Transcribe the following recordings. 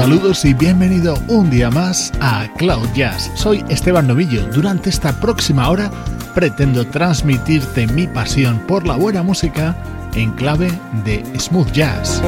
Saludos y bienvenido un día más a Cloud Jazz. Soy Esteban Novillo. Durante esta próxima hora pretendo transmitirte mi pasión por la buena música en clave de smooth jazz.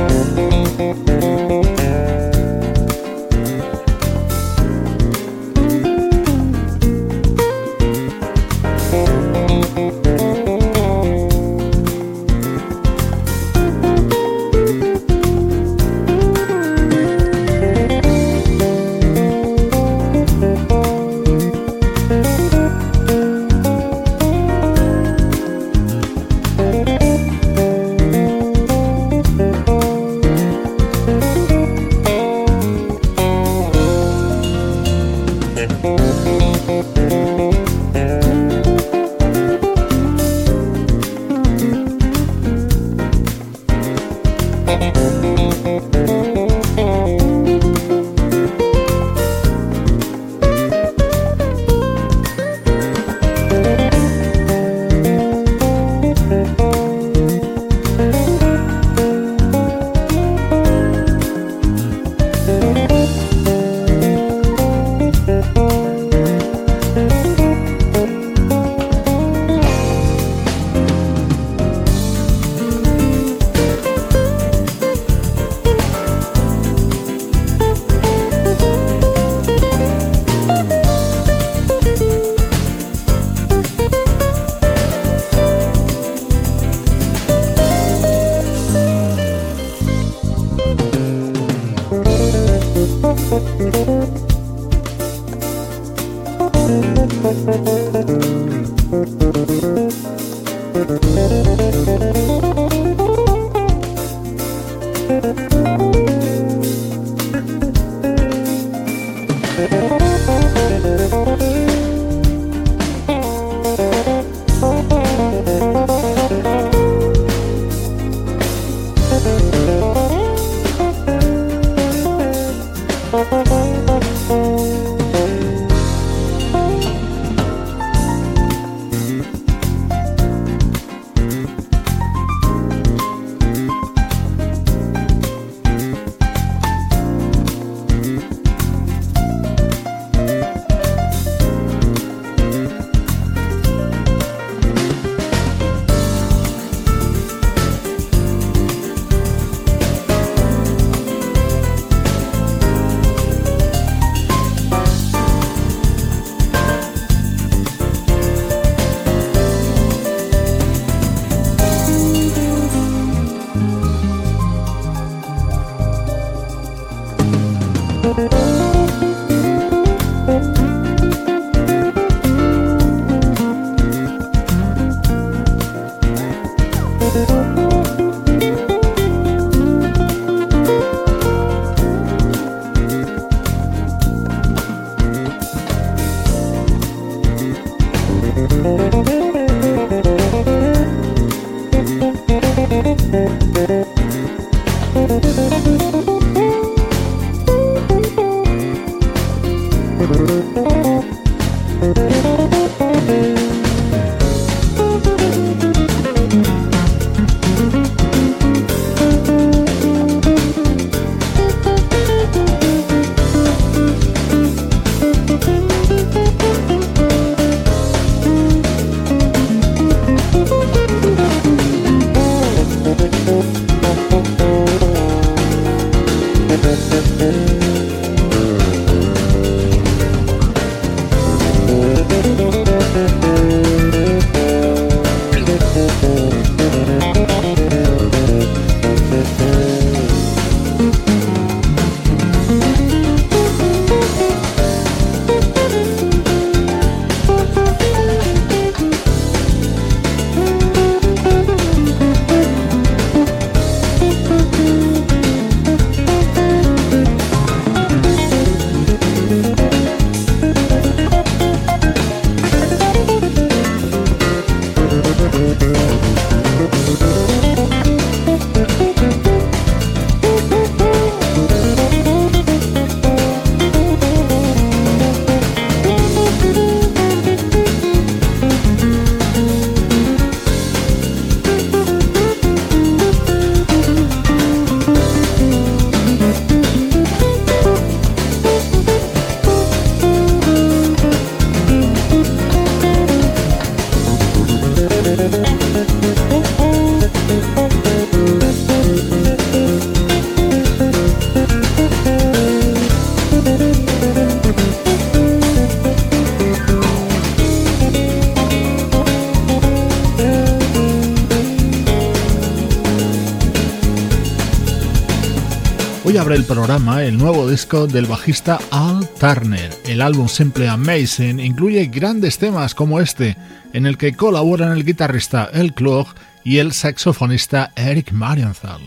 El programa el nuevo disco del bajista Al Turner. El álbum Simple Amazing incluye grandes temas como este, en el que colaboran el guitarrista El Klug y el saxofonista Eric Marienthal.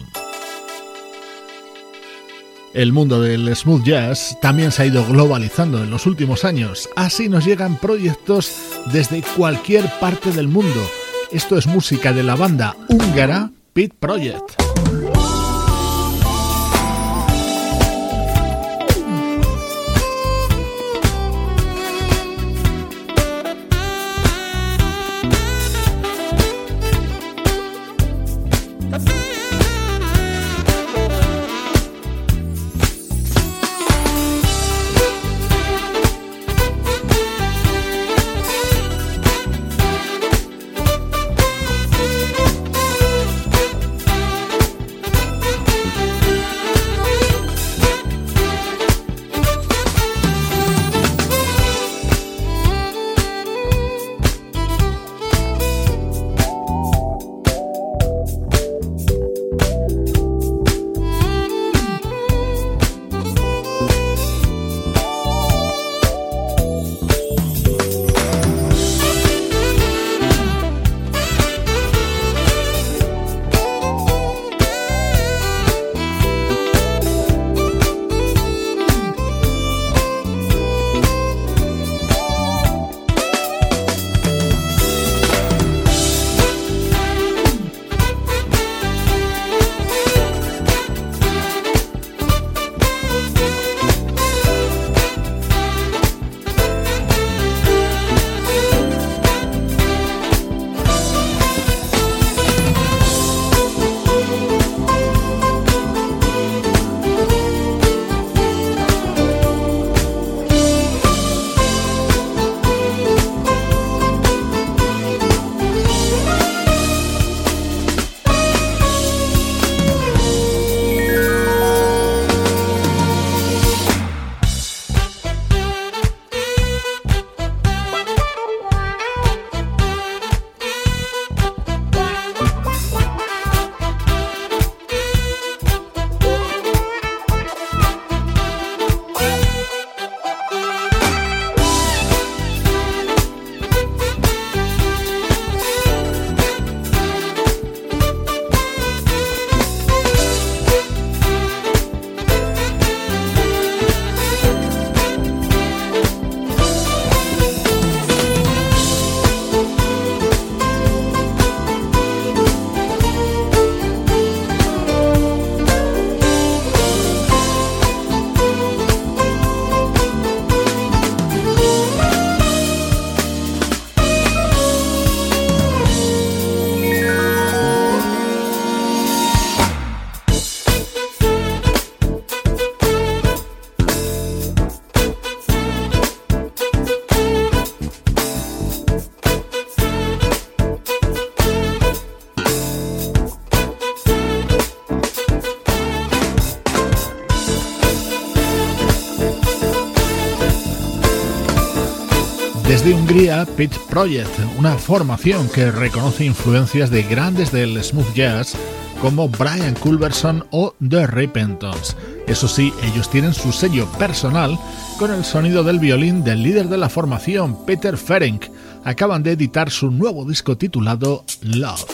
El mundo del smooth jazz también se ha ido globalizando en los últimos años, así nos llegan proyectos desde cualquier parte del mundo. Esto es música de la banda húngara Pit Project. Hungría, Pit Project, una formación que reconoce influencias de grandes del smooth jazz como Brian Culberson o The Repentons. Eso sí, ellos tienen su sello personal con el sonido del violín del líder de la formación, Peter Ferenc. Acaban de editar su nuevo disco titulado Love.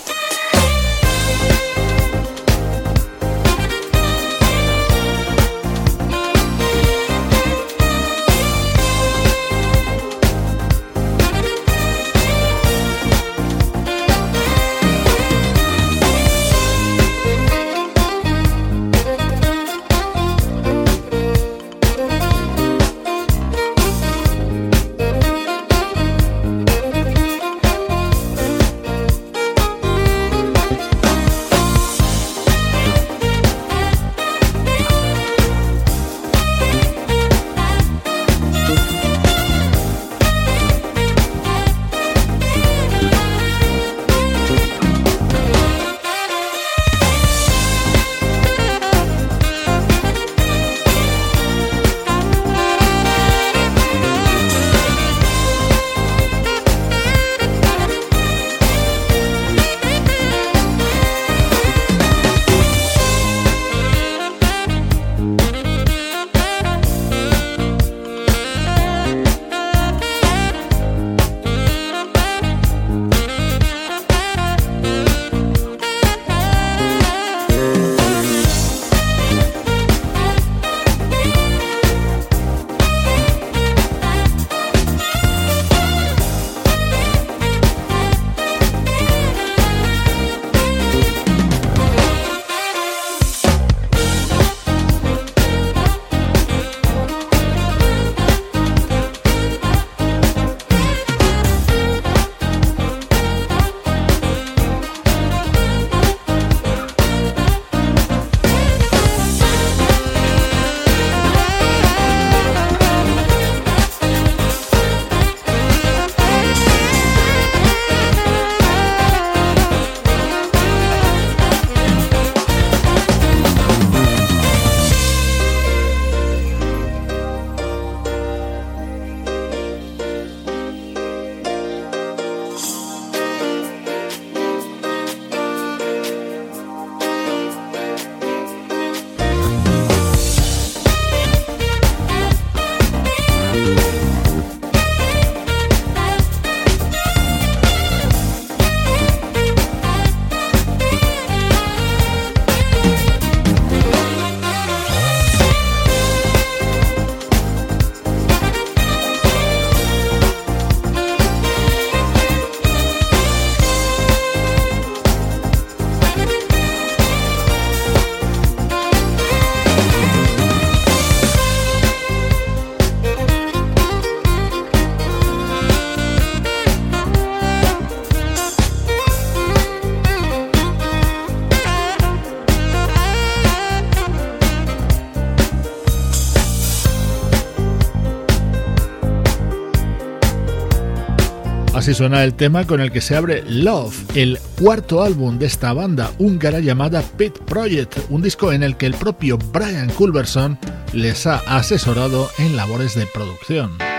Así suena el tema con el que se abre Love, el cuarto álbum de esta banda húngara llamada Pit Project, un disco en el que el propio Brian Culberson les ha asesorado en labores de producción.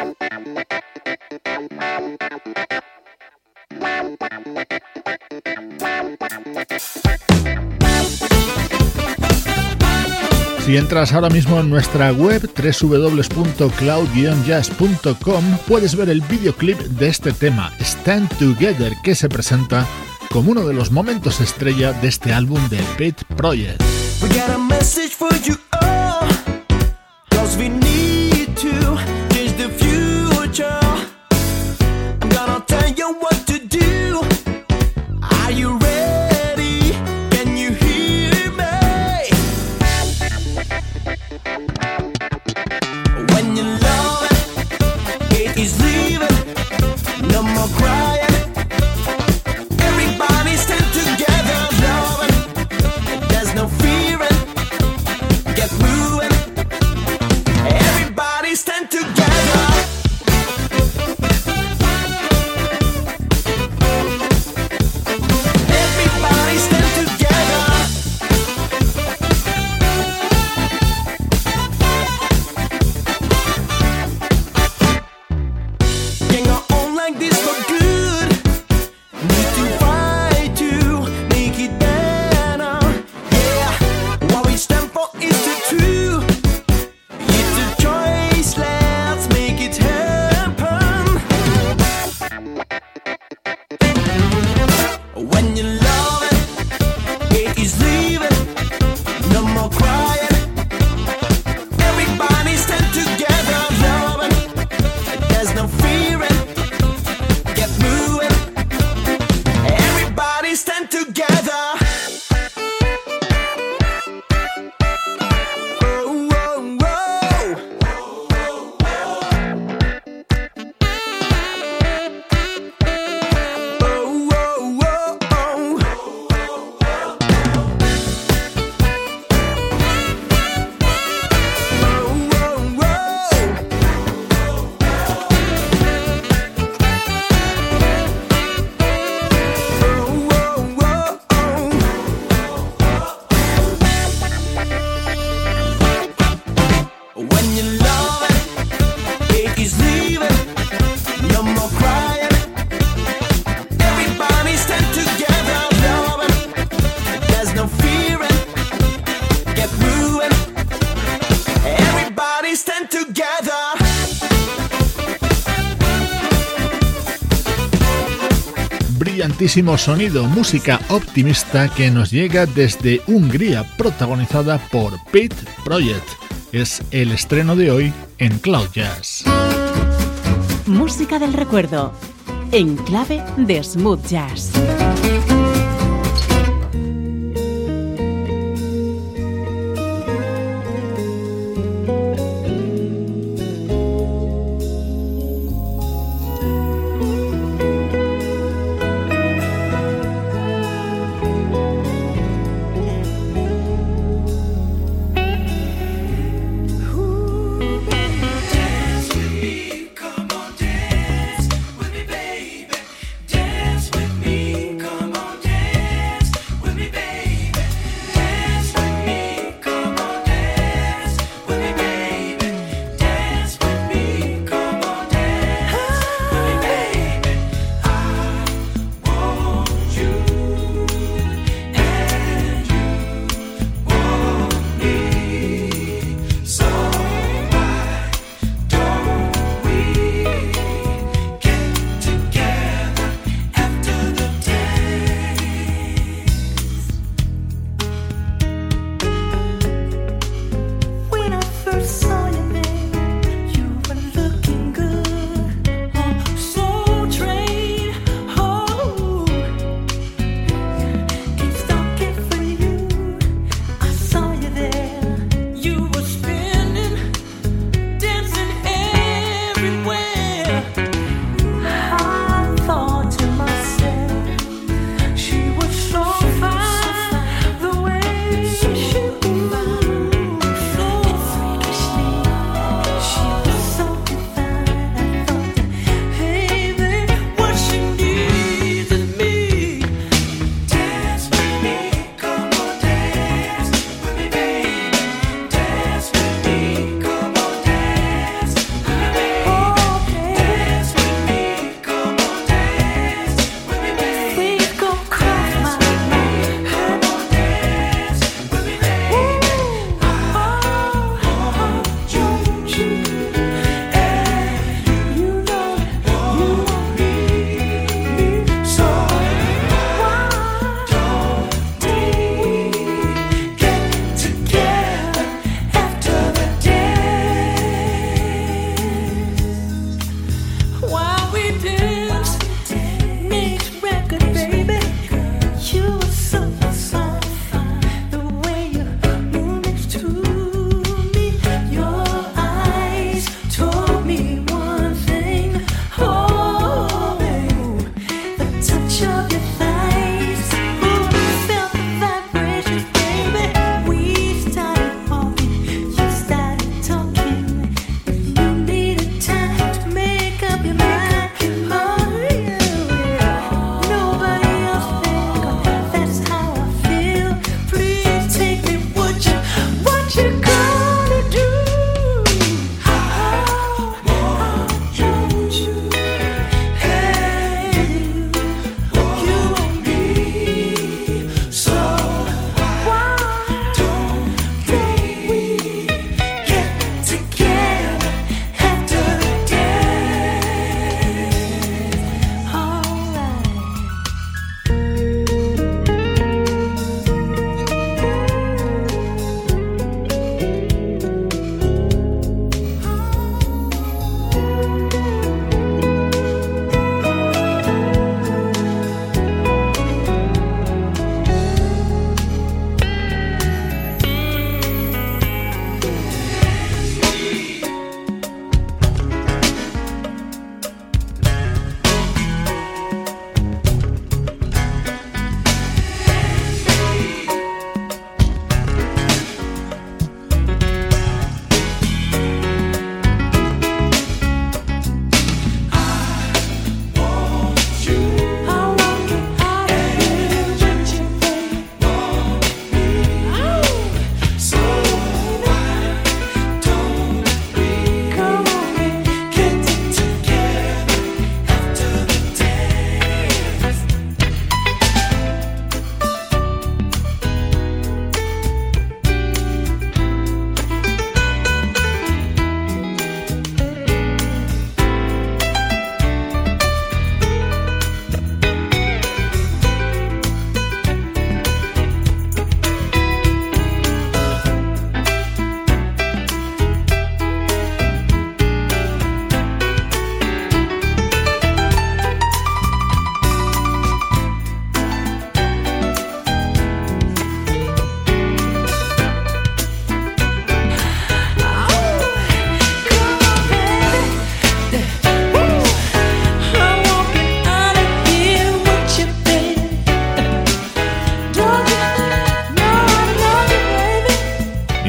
Si entras ahora mismo en nuestra web www.cloud-jazz.com puedes ver el videoclip de este tema, Stand Together, que se presenta como uno de los momentos estrella de este álbum de Pit Project. Sonido, música optimista que nos llega desde Hungría, protagonizada por Pete Project. Es el estreno de hoy en Cloud Jazz. Música del recuerdo, en clave de smooth jazz.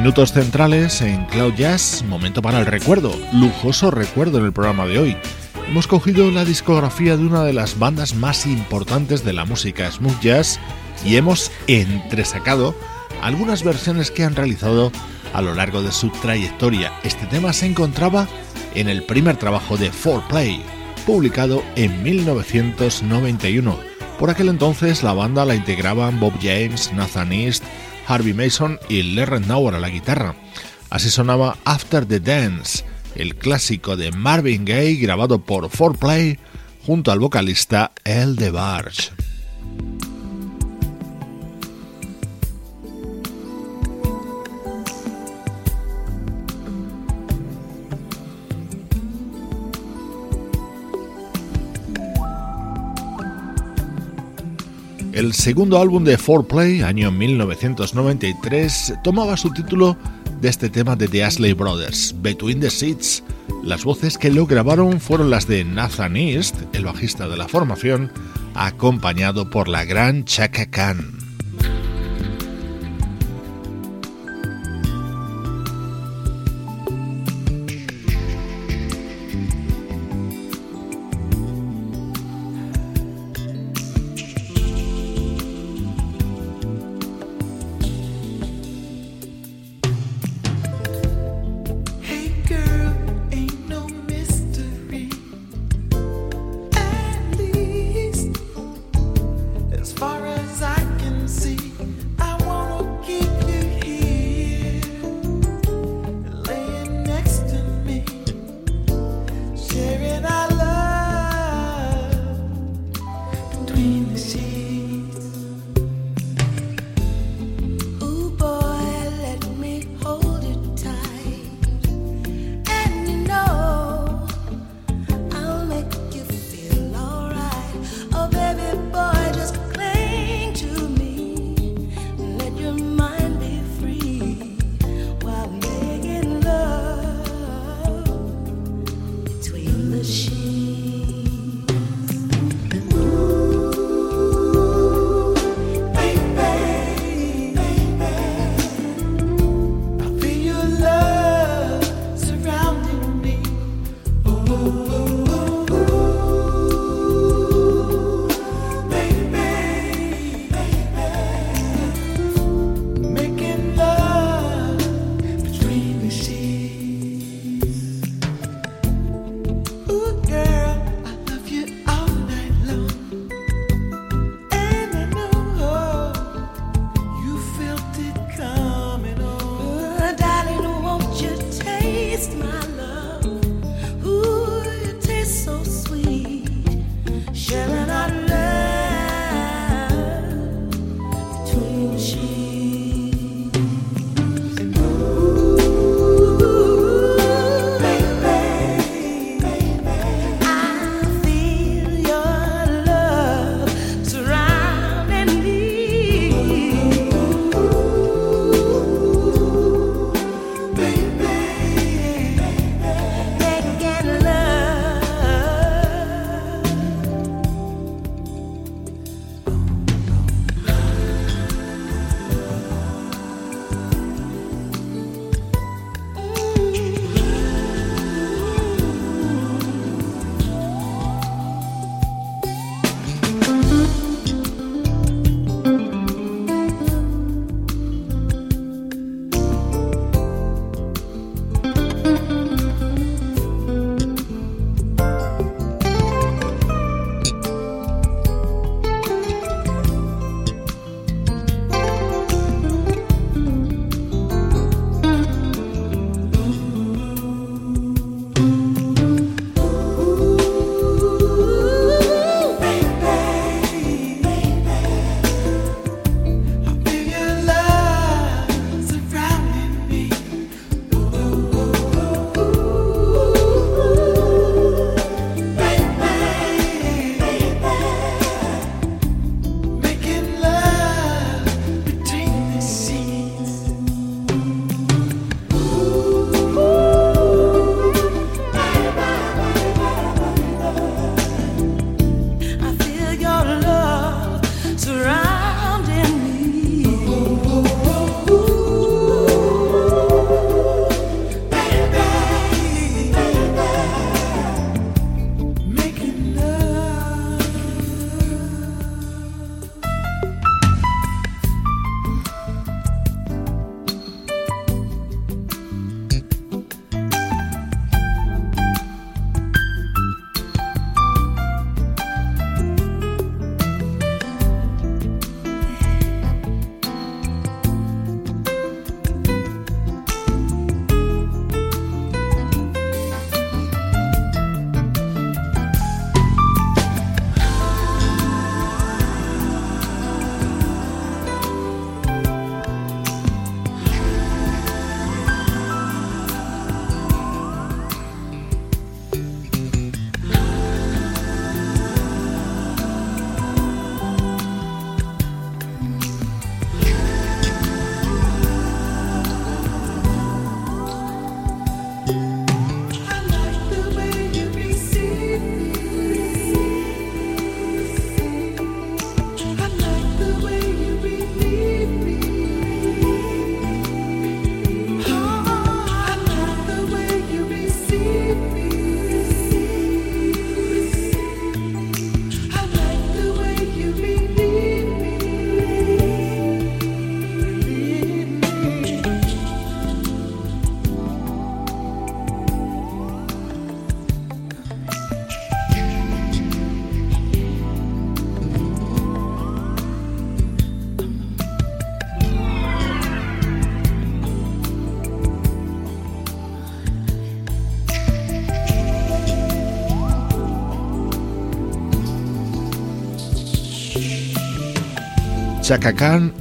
Minutos centrales en Cloud Jazz, momento para el recuerdo, lujoso recuerdo en el programa de hoy. Hemos cogido la discografía de una de las bandas más importantes de la música smooth jazz y hemos entresacado algunas versiones que han realizado a lo largo de su trayectoria. Este tema se encontraba en el primer trabajo de 4Play, publicado en 1991. Por aquel entonces la banda la integraban Bob James, Nathan East, Harvey Mason y Larry Nauer a la guitarra. Así sonaba After the Dance, el clásico de Marvin Gaye grabado por 4Play junto al vocalista El DeBarge. El segundo álbum de 4Play, año 1993, tomaba su título de este tema de The Ashley Brothers, Between the Seats. Las voces que lo grabaron fueron las de Nathan East, el bajista de la formación, acompañado por la gran Chaka Khan.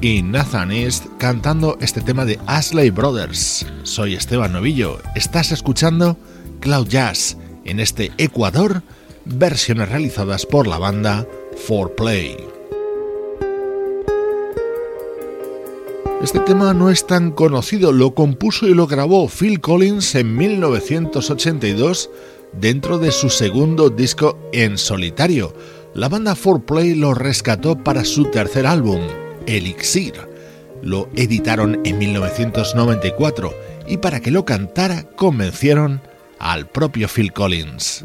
Y Nathan East cantando este tema de Ashley Brothers. Soy Esteban Novillo, estás escuchando Cloud Jazz en este Ecuador, versiones realizadas por la banda 4Play. Este tema no es tan conocido, lo compuso y lo grabó Phil Collins en 1982 dentro de su segundo disco en solitario la banda 4Play lo rescató para su tercer álbum, Elixir. Lo editaron en 1994 y para que lo cantara convencieron al propio Phil Collins.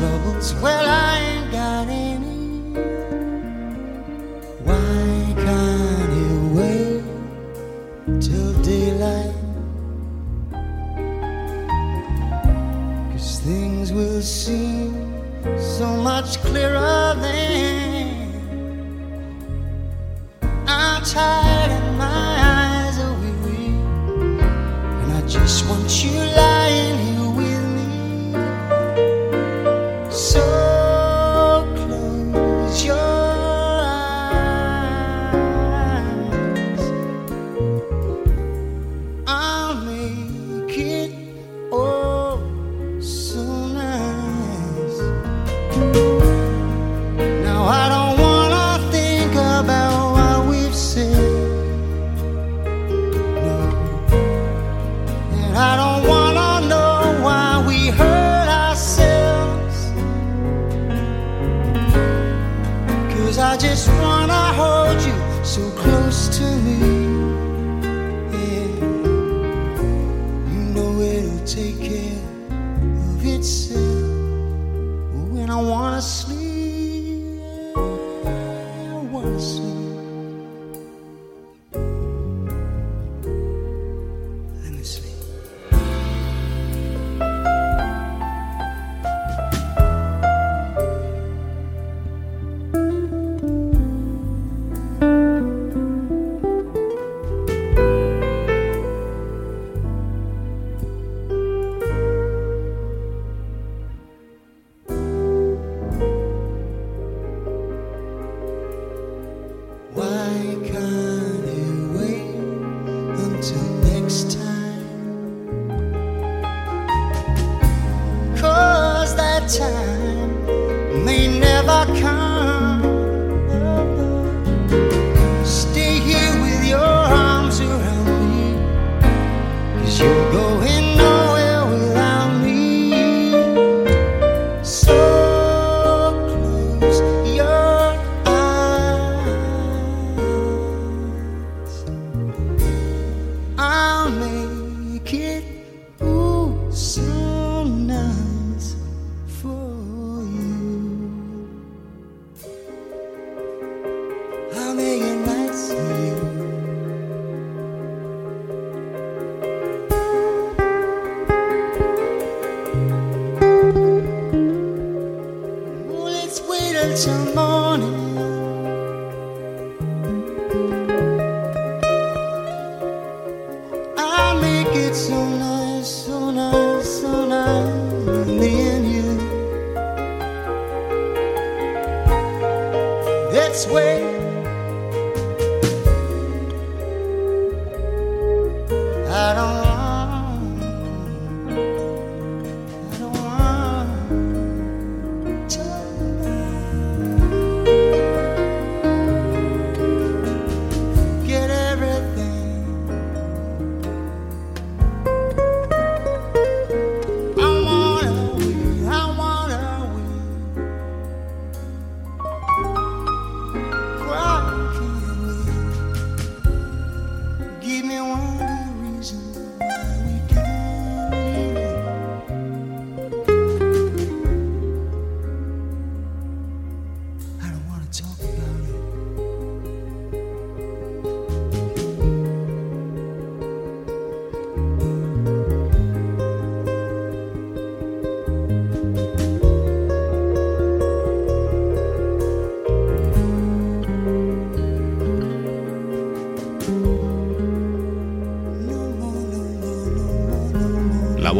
Well, I ain't got any. Why can't you wait till daylight? Cause things will seem so much clearer then. I'm tired and my eyes are weary, and I just want you take care That's way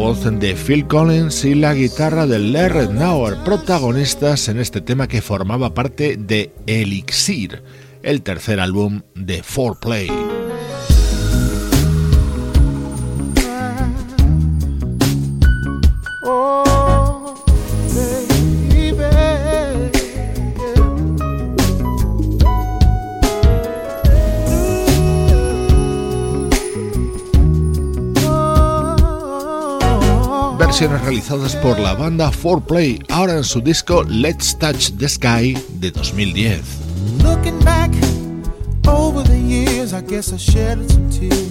de Phil Collins y la guitarra de Larry Nauer, protagonistas en este tema que formaba parte de Elixir, el tercer álbum de 4Play. Realizadas por la banda 4Play, ahora en su disco Let's Touch the Sky de 2010. Looking back over the years, I guess I shed some tears.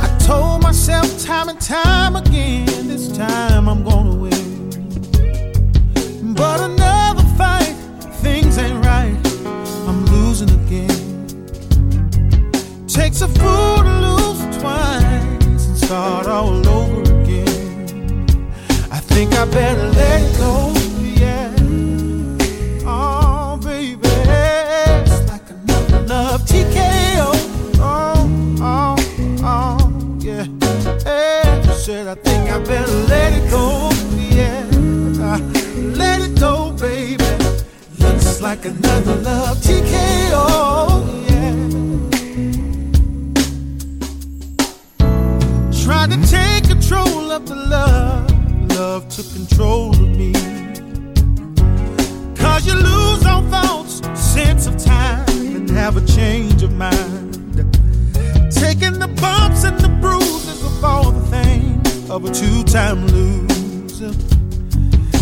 I told myself time and time again, this time I'm gonna win. But another fight, things ain't right, I'm losing again. Takes a fool to lose twice start all over think I better let it go. Yeah. Oh, baby. It's like another love TKO. Oh, oh, oh, yeah. Hey, said I think I better let it go. Yeah. Uh, let it go, baby. Looks like another love TKO. Yeah. Trying to take control of the love love took control of me. Cause you lose all thoughts, sense of time, and have a change of mind. Taking the bumps and the bruises of all the things of a two time loser.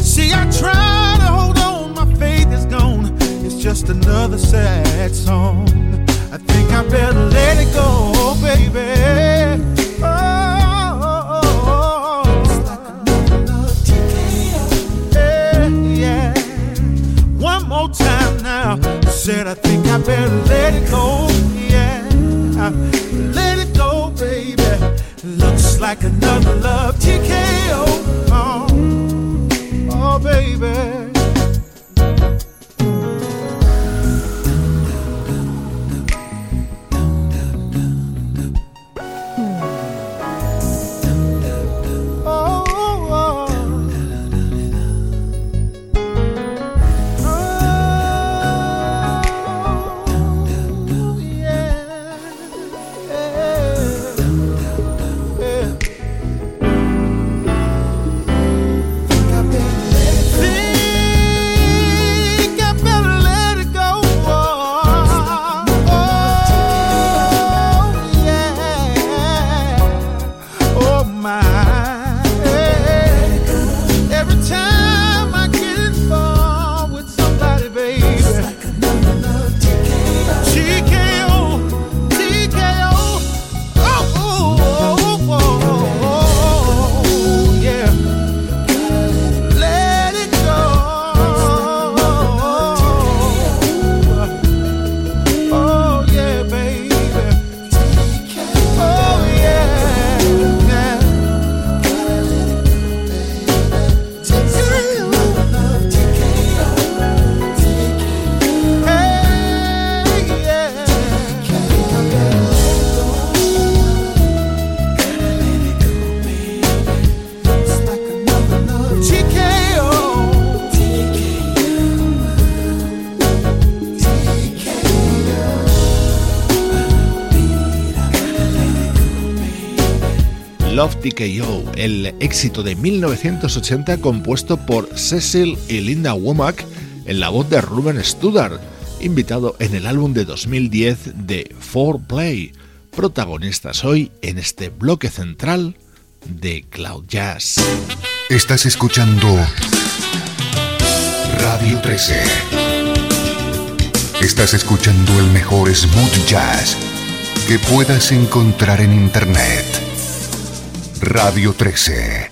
See, I try to hold on, my faith is gone. It's just another sad song. I think I better let it go, baby. Said I think I better let it go. Yeah, let it go, baby. Looks like another love TKO. Oh, oh baby. El éxito de 1980 compuesto por Cecil y Linda Womack en la voz de Ruben Studdard, invitado en el álbum de 2010 de 4Play, protagonistas hoy en este bloque central de Cloud Jazz. Estás escuchando Radio 13. Estás escuchando el mejor smooth jazz que puedas encontrar en Internet. Radio 13.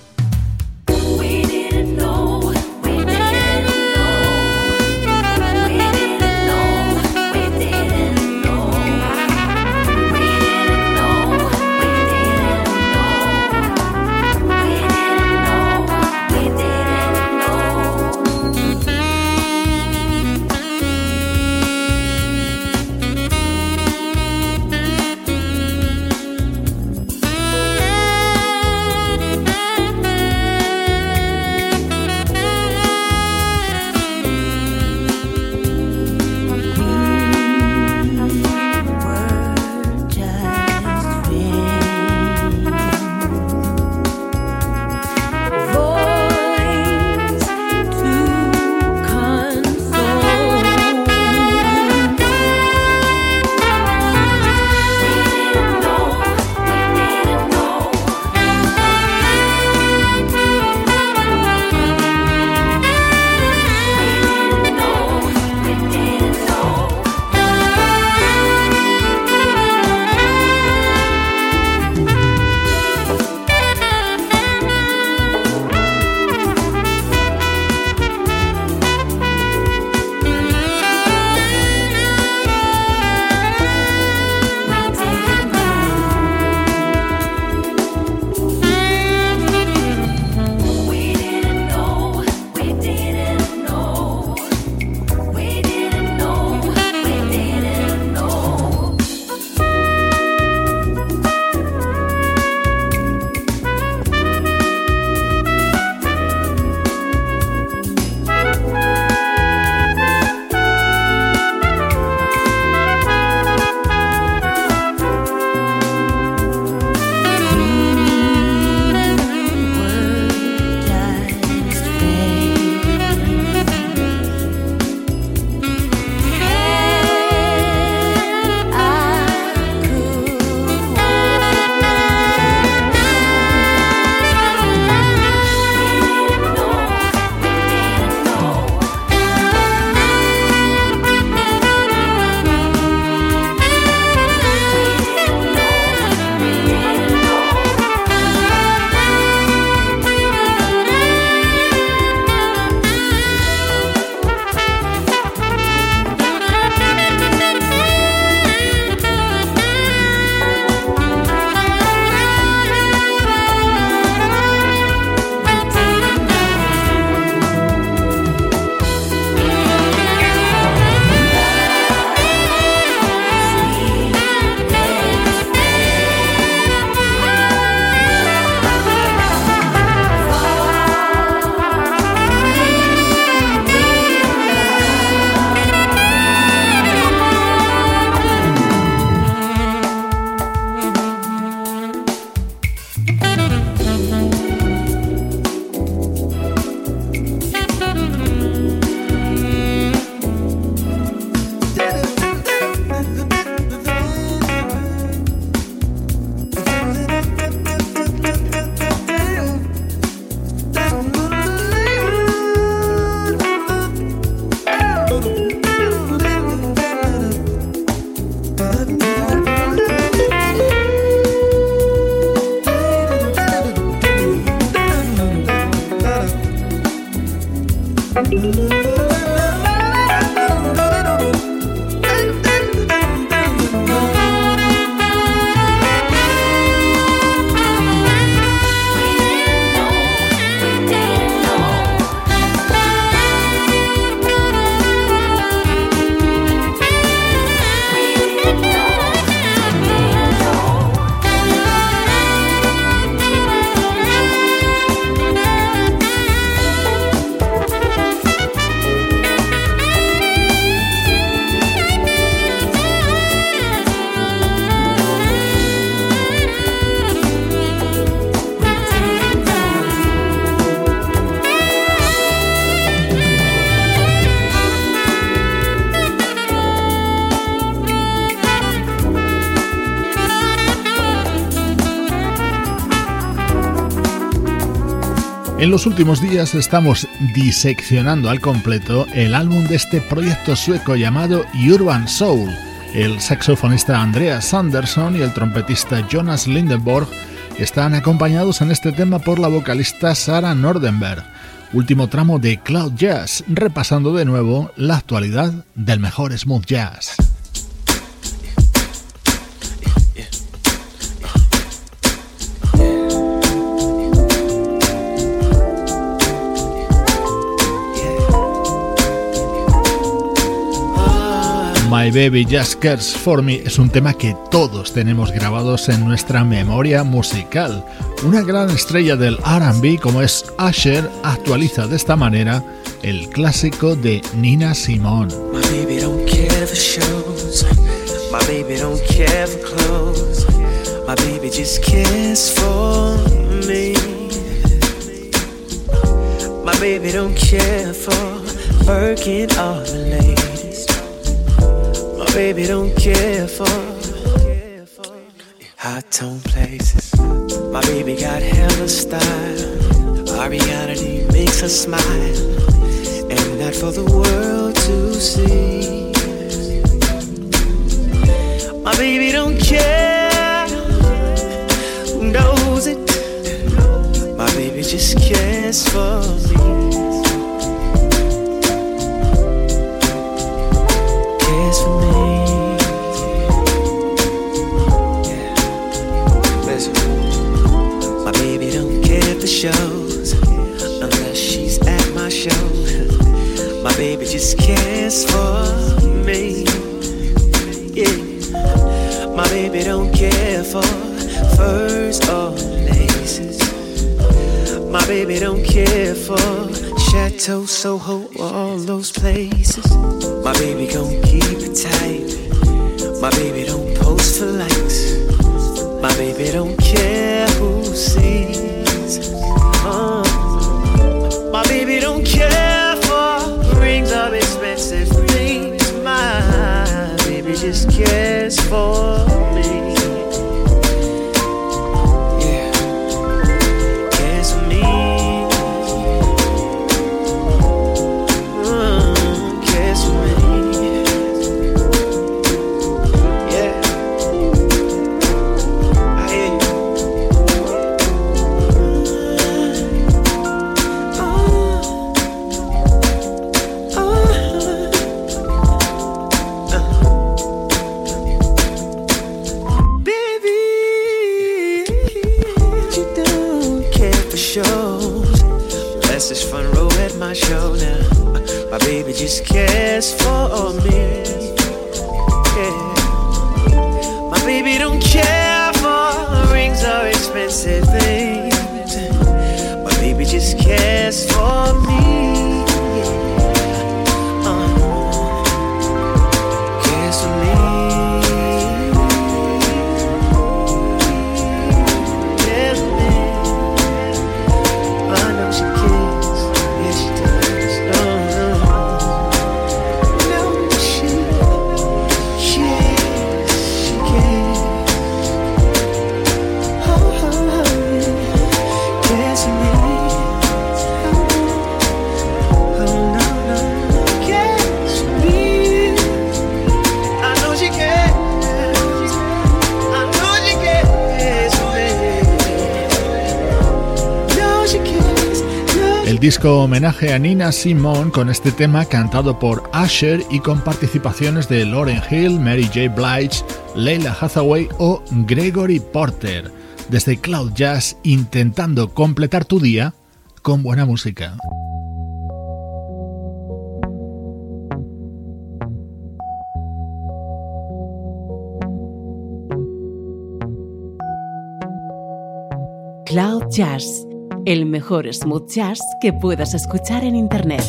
En los últimos días estamos diseccionando al completo el álbum de este proyecto sueco llamado Urban Soul. El saxofonista Andreas Sanderson y el trompetista Jonas Lindenborg están acompañados en este tema por la vocalista Sara Nordenberg. Último tramo de Cloud Jazz, repasando de nuevo la actualidad del mejor smooth jazz. My Baby Just Cares For Me es un tema que todos tenemos grabados en nuestra memoria musical. Una gran estrella del RB como es Usher actualiza de esta manera el clásico de Nina Simone. My baby don't care for shows. My baby don't care for clothes. My baby just cares for me. My baby don't care for working all the late. Baby don't care for hot tone places. My baby got hella style. Ariana makes her smile, and not for the world to see. My baby don't care who knows it. My baby just cares for me. Shows unless she's at my show. My baby just cares for me. Yeah, my baby don't care for furs or laces. My baby don't care for Chateau, Soho, all those places. My baby gon' keep it tight. My baby don't post for likes. My baby don't care who sees. Uh-huh. My baby don't care for rings or expensive things. My baby just cares for Homenaje a Nina Simone con este tema cantado por Asher y con participaciones de Lauren Hill, Mary J. Blige, Leila Hathaway o Gregory Porter. Desde Cloud Jazz intentando completar tu día con buena música. Cloud Jazz, el mejor smooth jazz que puedas escuchar en Internet.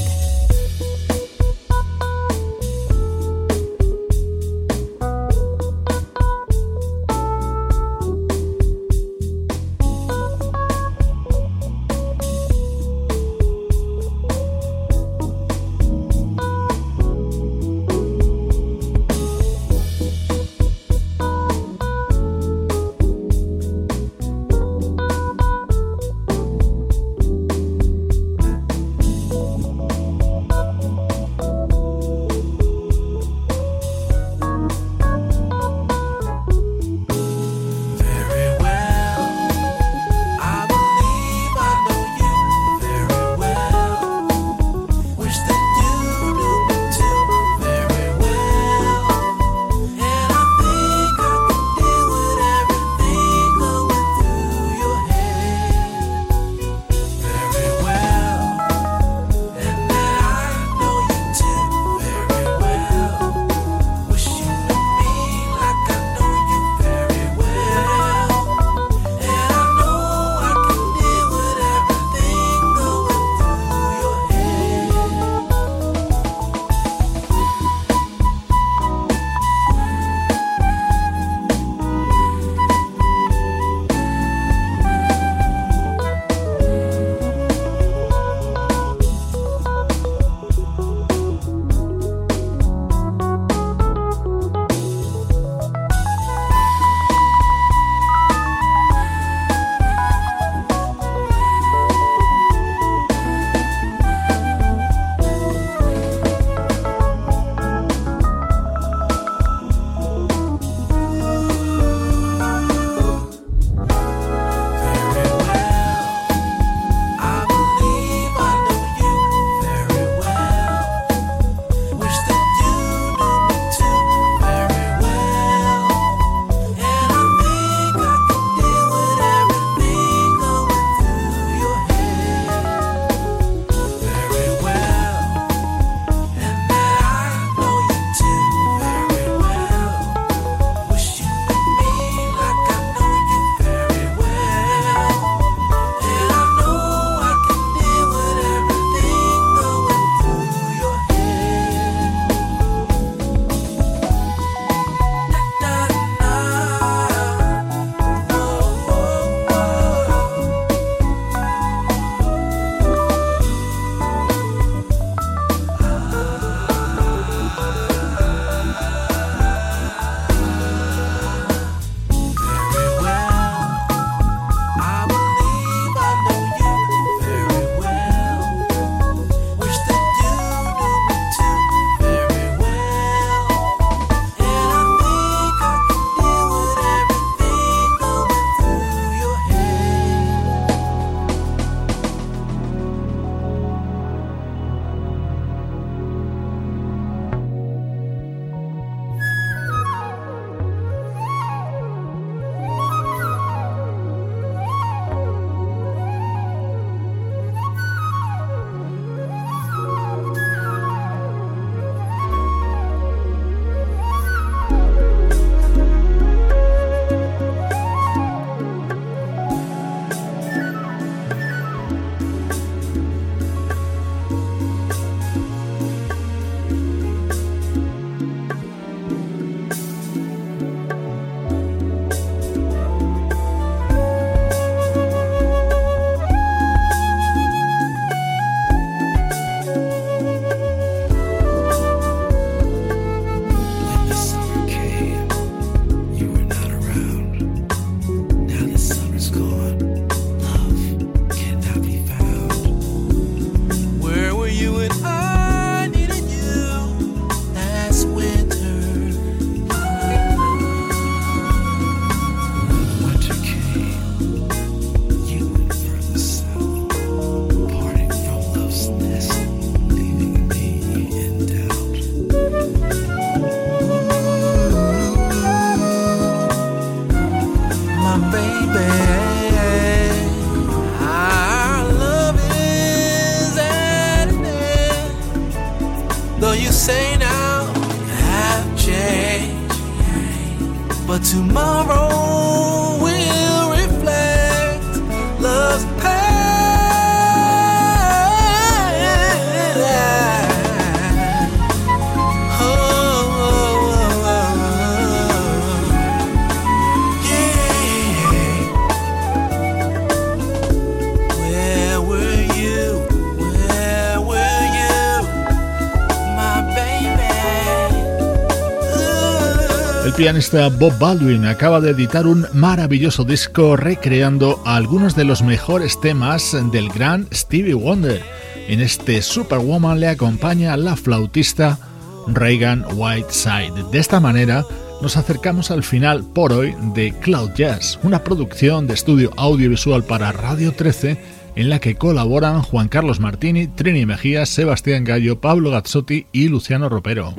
Pianista Bob Baldwin acaba de editar un maravilloso disco recreando algunos de los mejores temas del gran Stevie Wonder. En este Superwoman le acompaña la flautista Reagan Whiteside. De esta manera nos acercamos al final por hoy de Cloud Jazz, una producción de estudio audiovisual para Radio 13 en la que colaboran Juan Carlos Martini, Trini Mejía, Sebastián Gallo, Pablo Gazzotti y Luciano Ropero.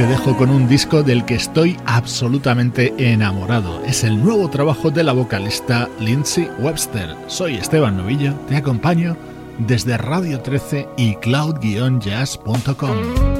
Te dejo con un disco del que estoy absolutamente enamorado. Es el nuevo trabajo de la vocalista Lindsay Webster. Soy Esteban Novillo, te acompaño desde Radio 13 y cloud-jazz.com.